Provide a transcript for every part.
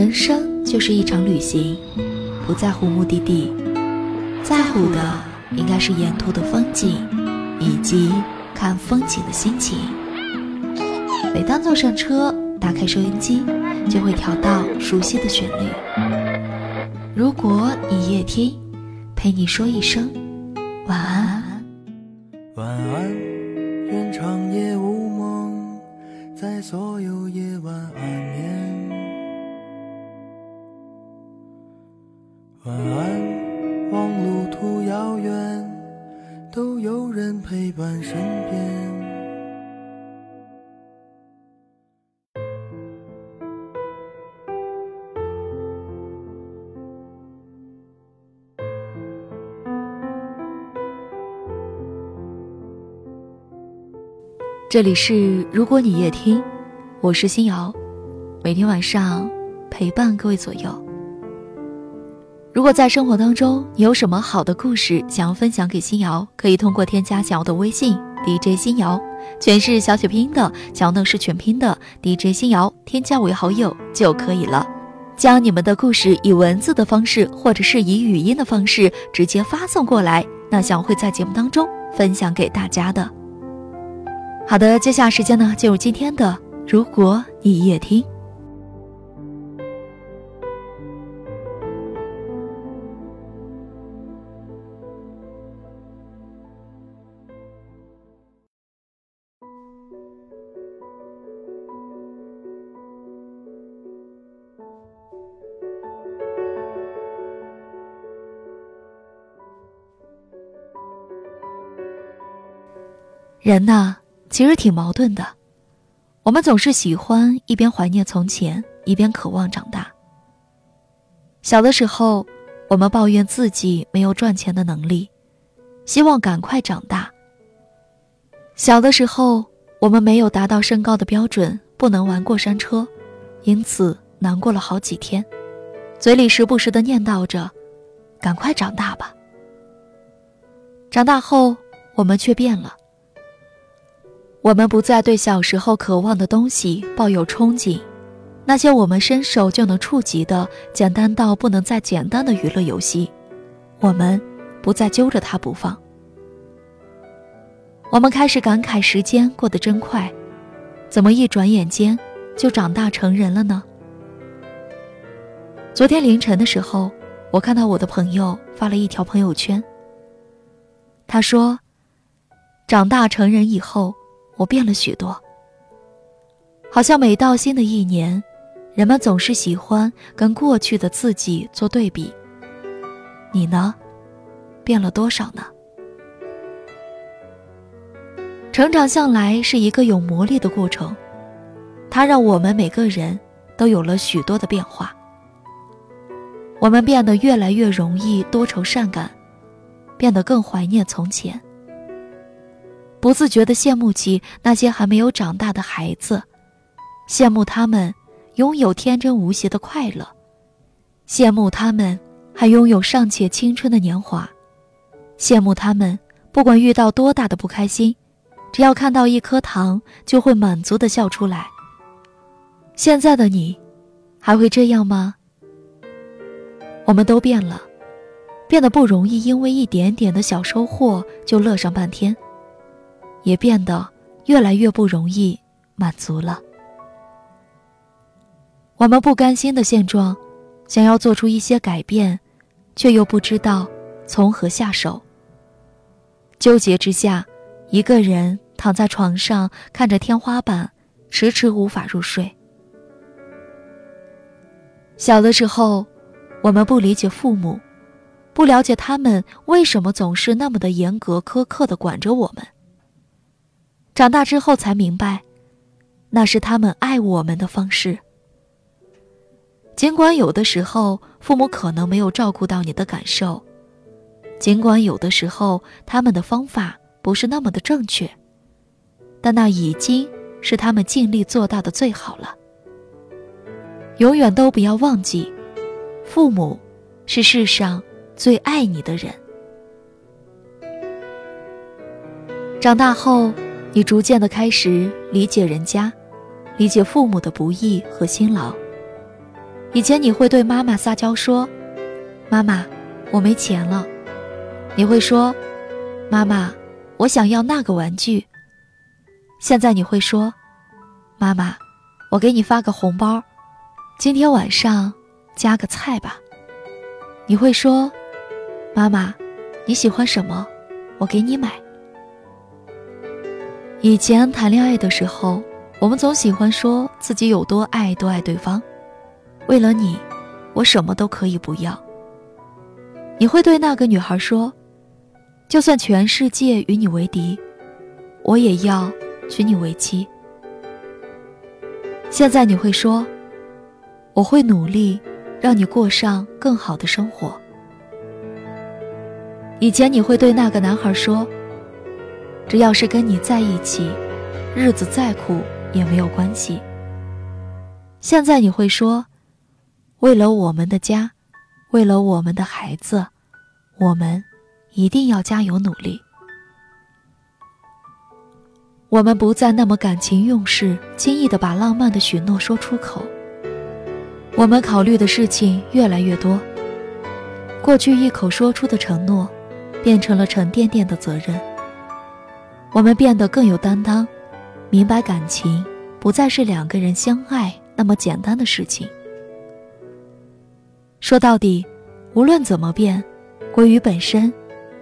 人生就是一场旅行，不在乎目的地，在乎的应该是沿途的风景，以及看风景的心情。每当坐上车，打开收音机，就会调到熟悉的旋律。如果你夜听，陪你说一声晚安。晚安，愿长夜无梦，在所有夜晚安晚安，望路途遥远，都有人陪伴身边。这里是如果你夜听，我是新瑶，每天晚上陪伴各位左右。如果在生活当中你有什么好的故事想要分享给新瑶，可以通过添加小瑶的微信 DJ 新瑶，全是小写拼音的，小呢是全拼的 DJ 新瑶，添加为好友就可以了。将你们的故事以文字的方式，或者是以语音的方式直接发送过来，那小会在节目当中分享给大家的。好的，接下来时间呢，进入今天的如果你也听。人呐。其实挺矛盾的，我们总是喜欢一边怀念从前，一边渴望长大。小的时候，我们抱怨自己没有赚钱的能力，希望赶快长大。小的时候，我们没有达到身高的标准，不能玩过山车，因此难过了好几天，嘴里时不时的念叨着：“赶快长大吧。”长大后，我们却变了。我们不再对小时候渴望的东西抱有憧憬，那些我们伸手就能触及的简单到不能再简单的娱乐游戏，我们不再揪着它不放。我们开始感慨时间过得真快，怎么一转眼间就长大成人了呢？昨天凌晨的时候，我看到我的朋友发了一条朋友圈，他说：“长大成人以后。”我变了许多，好像每到新的一年，人们总是喜欢跟过去的自己做对比。你呢，变了多少呢？成长向来是一个有魔力的过程，它让我们每个人都有了许多的变化。我们变得越来越容易多愁善感，变得更怀念从前。不自觉地羡慕起那些还没有长大的孩子，羡慕他们拥有天真无邪的快乐，羡慕他们还拥有尚且青春的年华，羡慕他们不管遇到多大的不开心，只要看到一颗糖就会满足地笑出来。现在的你，还会这样吗？我们都变了，变得不容易，因为一点点的小收获就乐上半天。也变得越来越不容易满足了。我们不甘心的现状，想要做出一些改变，却又不知道从何下手。纠结之下，一个人躺在床上，看着天花板，迟迟无法入睡。小的时候，我们不理解父母，不了解他们为什么总是那么的严格苛刻的管着我们。长大之后才明白，那是他们爱我们的方式。尽管有的时候父母可能没有照顾到你的感受，尽管有的时候他们的方法不是那么的正确，但那已经是他们尽力做到的最好了。永远都不要忘记，父母是世上最爱你的人。长大后。你逐渐的开始理解人家，理解父母的不易和辛劳。以前你会对妈妈撒娇说：“妈妈，我没钱了。”你会说：“妈妈，我想要那个玩具。”现在你会说：“妈妈，我给你发个红包，今天晚上加个菜吧。”你会说：“妈妈，你喜欢什么？我给你买。”以前谈恋爱的时候，我们总喜欢说自己有多爱多爱对方，为了你，我什么都可以不要。你会对那个女孩说：“就算全世界与你为敌，我也要娶你为妻。”现在你会说：“我会努力，让你过上更好的生活。”以前你会对那个男孩说。只要是跟你在一起，日子再苦也没有关系。现在你会说，为了我们的家，为了我们的孩子，我们一定要加油努力。我们不再那么感情用事，轻易的把浪漫的许诺说出口。我们考虑的事情越来越多，过去一口说出的承诺，变成了沉甸甸的责任。我们变得更有担当，明白感情不再是两个人相爱那么简单的事情。说到底，无论怎么变，归于本身，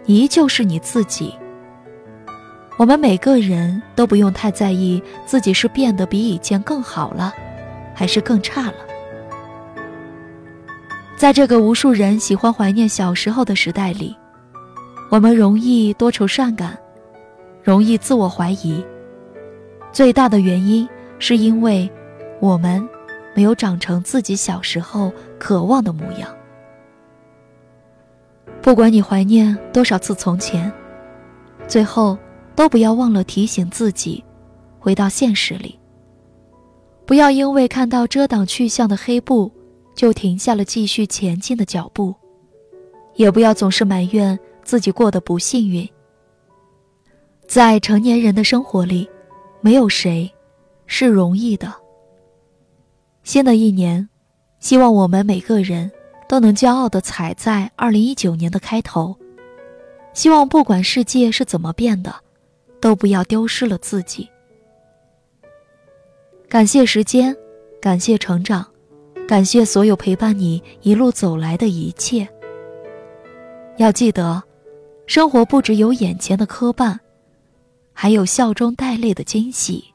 你依旧是你自己。我们每个人都不用太在意自己是变得比以前更好了，还是更差了。在这个无数人喜欢怀念小时候的时代里，我们容易多愁善感。容易自我怀疑，最大的原因是因为我们没有长成自己小时候渴望的模样。不管你怀念多少次从前，最后都不要忘了提醒自己，回到现实里。不要因为看到遮挡去向的黑布，就停下了继续前进的脚步，也不要总是埋怨自己过得不幸运。在成年人的生活里，没有谁是容易的。新的一年，希望我们每个人都能骄傲地踩在二零一九年的开头。希望不管世界是怎么变的，都不要丢失了自己。感谢时间，感谢成长，感谢所有陪伴你一路走来的一切。要记得，生活不只有眼前的磕绊。还有笑中带泪的惊喜。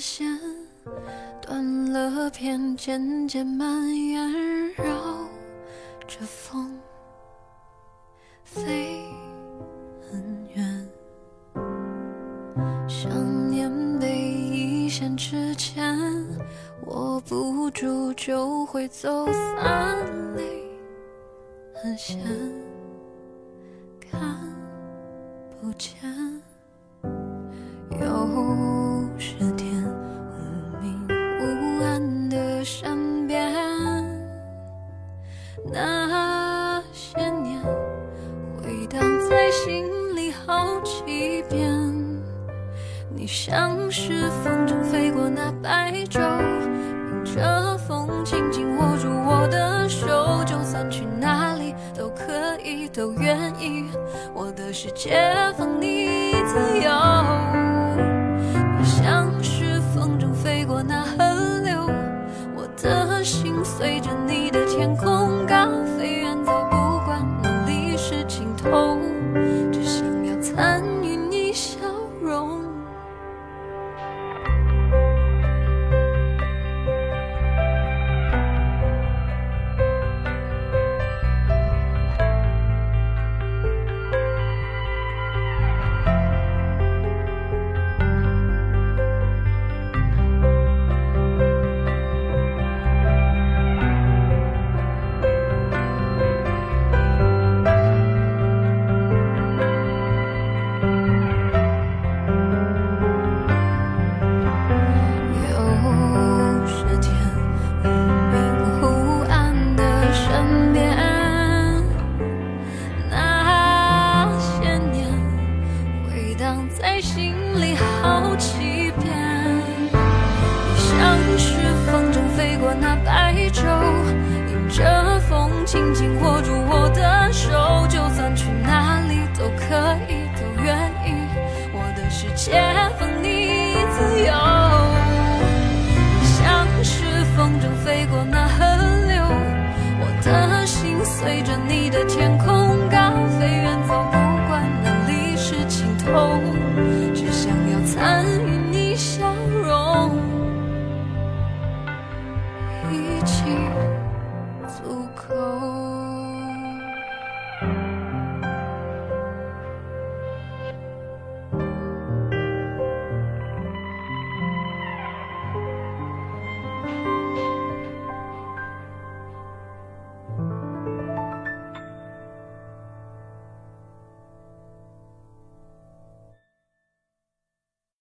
线断了片，渐渐蔓延，绕着风飞很远。想念被一线之间握不住，就会走散，泪很咸，去哪里都可以，都愿意，我的世界放你自由。在心里好几遍你像是风筝飞过那白昼迎着风轻轻握住我